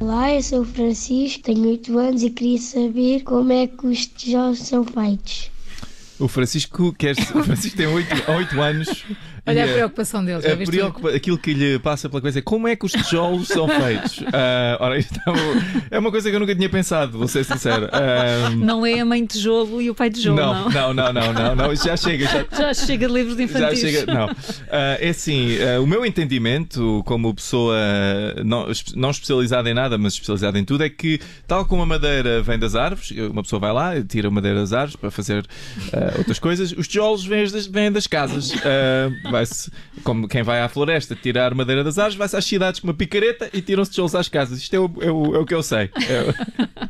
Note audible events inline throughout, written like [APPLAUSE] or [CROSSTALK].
Olá, eu sou o Francisco, tenho 8 anos e queria saber como é que os tijolos são feitos. O Francisco, quer, o Francisco tem 8, 8 anos. Olha a e, eh, preocupação dele, já a viste? preocupa- aquilo que lhe passa pela cabeça é como é que os tijolos são feitos. [LAUGHS] Ah, ora, isto é uma- é uma coisa que eu nunca tinha pensado, vou ser sincero. Ah, Não é a mãe tijolo e o pai tijolo, não. não, não, não, não, não, já chega, já, Já chega de livros de Já infantis. chega, não. Ah, é assim, o meu entendimento, como pessoa não, não especializada em nada, mas especializada em tudo, é que, tal como a madeira vem das árvores, uma pessoa vai lá, tira a madeira das árvores para fazer ah, outras coisas, os tijolos vêm das, vêm das casas. Ah, vai-se, como quem vai à floresta tirar madeira das árvores, vai-se às cidades com uma picareta e tiram-se tijolos às casas. Isto é o, é o, é o que eu sei. É-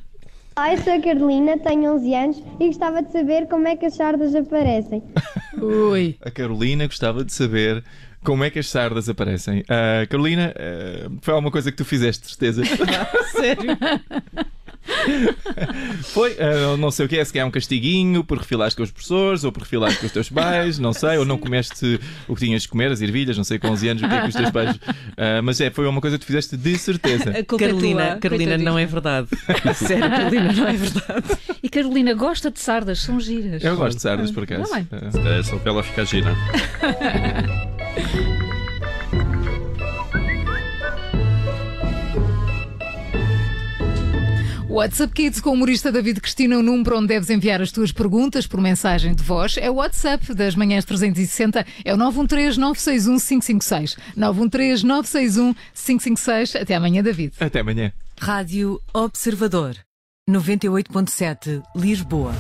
Olá, eu [LAUGHS] sou a Carolina, tenho 11 anos e gostava de saber como é que as sardas aparecem. [LAUGHS] Ui. A Carolina gostava de saber como é que as sardas aparecem. Ah, Carolina, ah, foi alguma coisa que tu fizeste, de certeza. [LAUGHS] Sério? [LAUGHS] Foi, ah, não sei o que é, se é um castiguinho por refilares com os professores ou por refilares com os teus pais, não sei, ou não comeste o que tinhas de comer, as ervilhas, não sei com 11 anos o que é que os teus pais. ah, mas é, foi uma coisa que tu fizeste de certeza. É Carolina, tua, Carolina não é verdade. [LAUGHS] Sério, Carolina, não é verdade. E Carolina gosta de sardas, são giras. Eu gosto de sardas, por acaso. Tá. Ah, É só para ela ficar gira. [LAUGHS] WhatsApp Kids com o humorista David Cristina, o número para onde deves enviar as tuas perguntas por mensagem de voz é o WhatsApp das manhãs 360, é o 913 961 556. 913 961 556. Até amanhã, David. Até amanhã. Rádio Observador 98.7 Lisboa.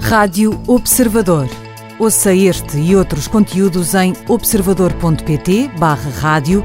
Rádio Observador. Ouça este e outros conteúdos em observador.pt/barra rádio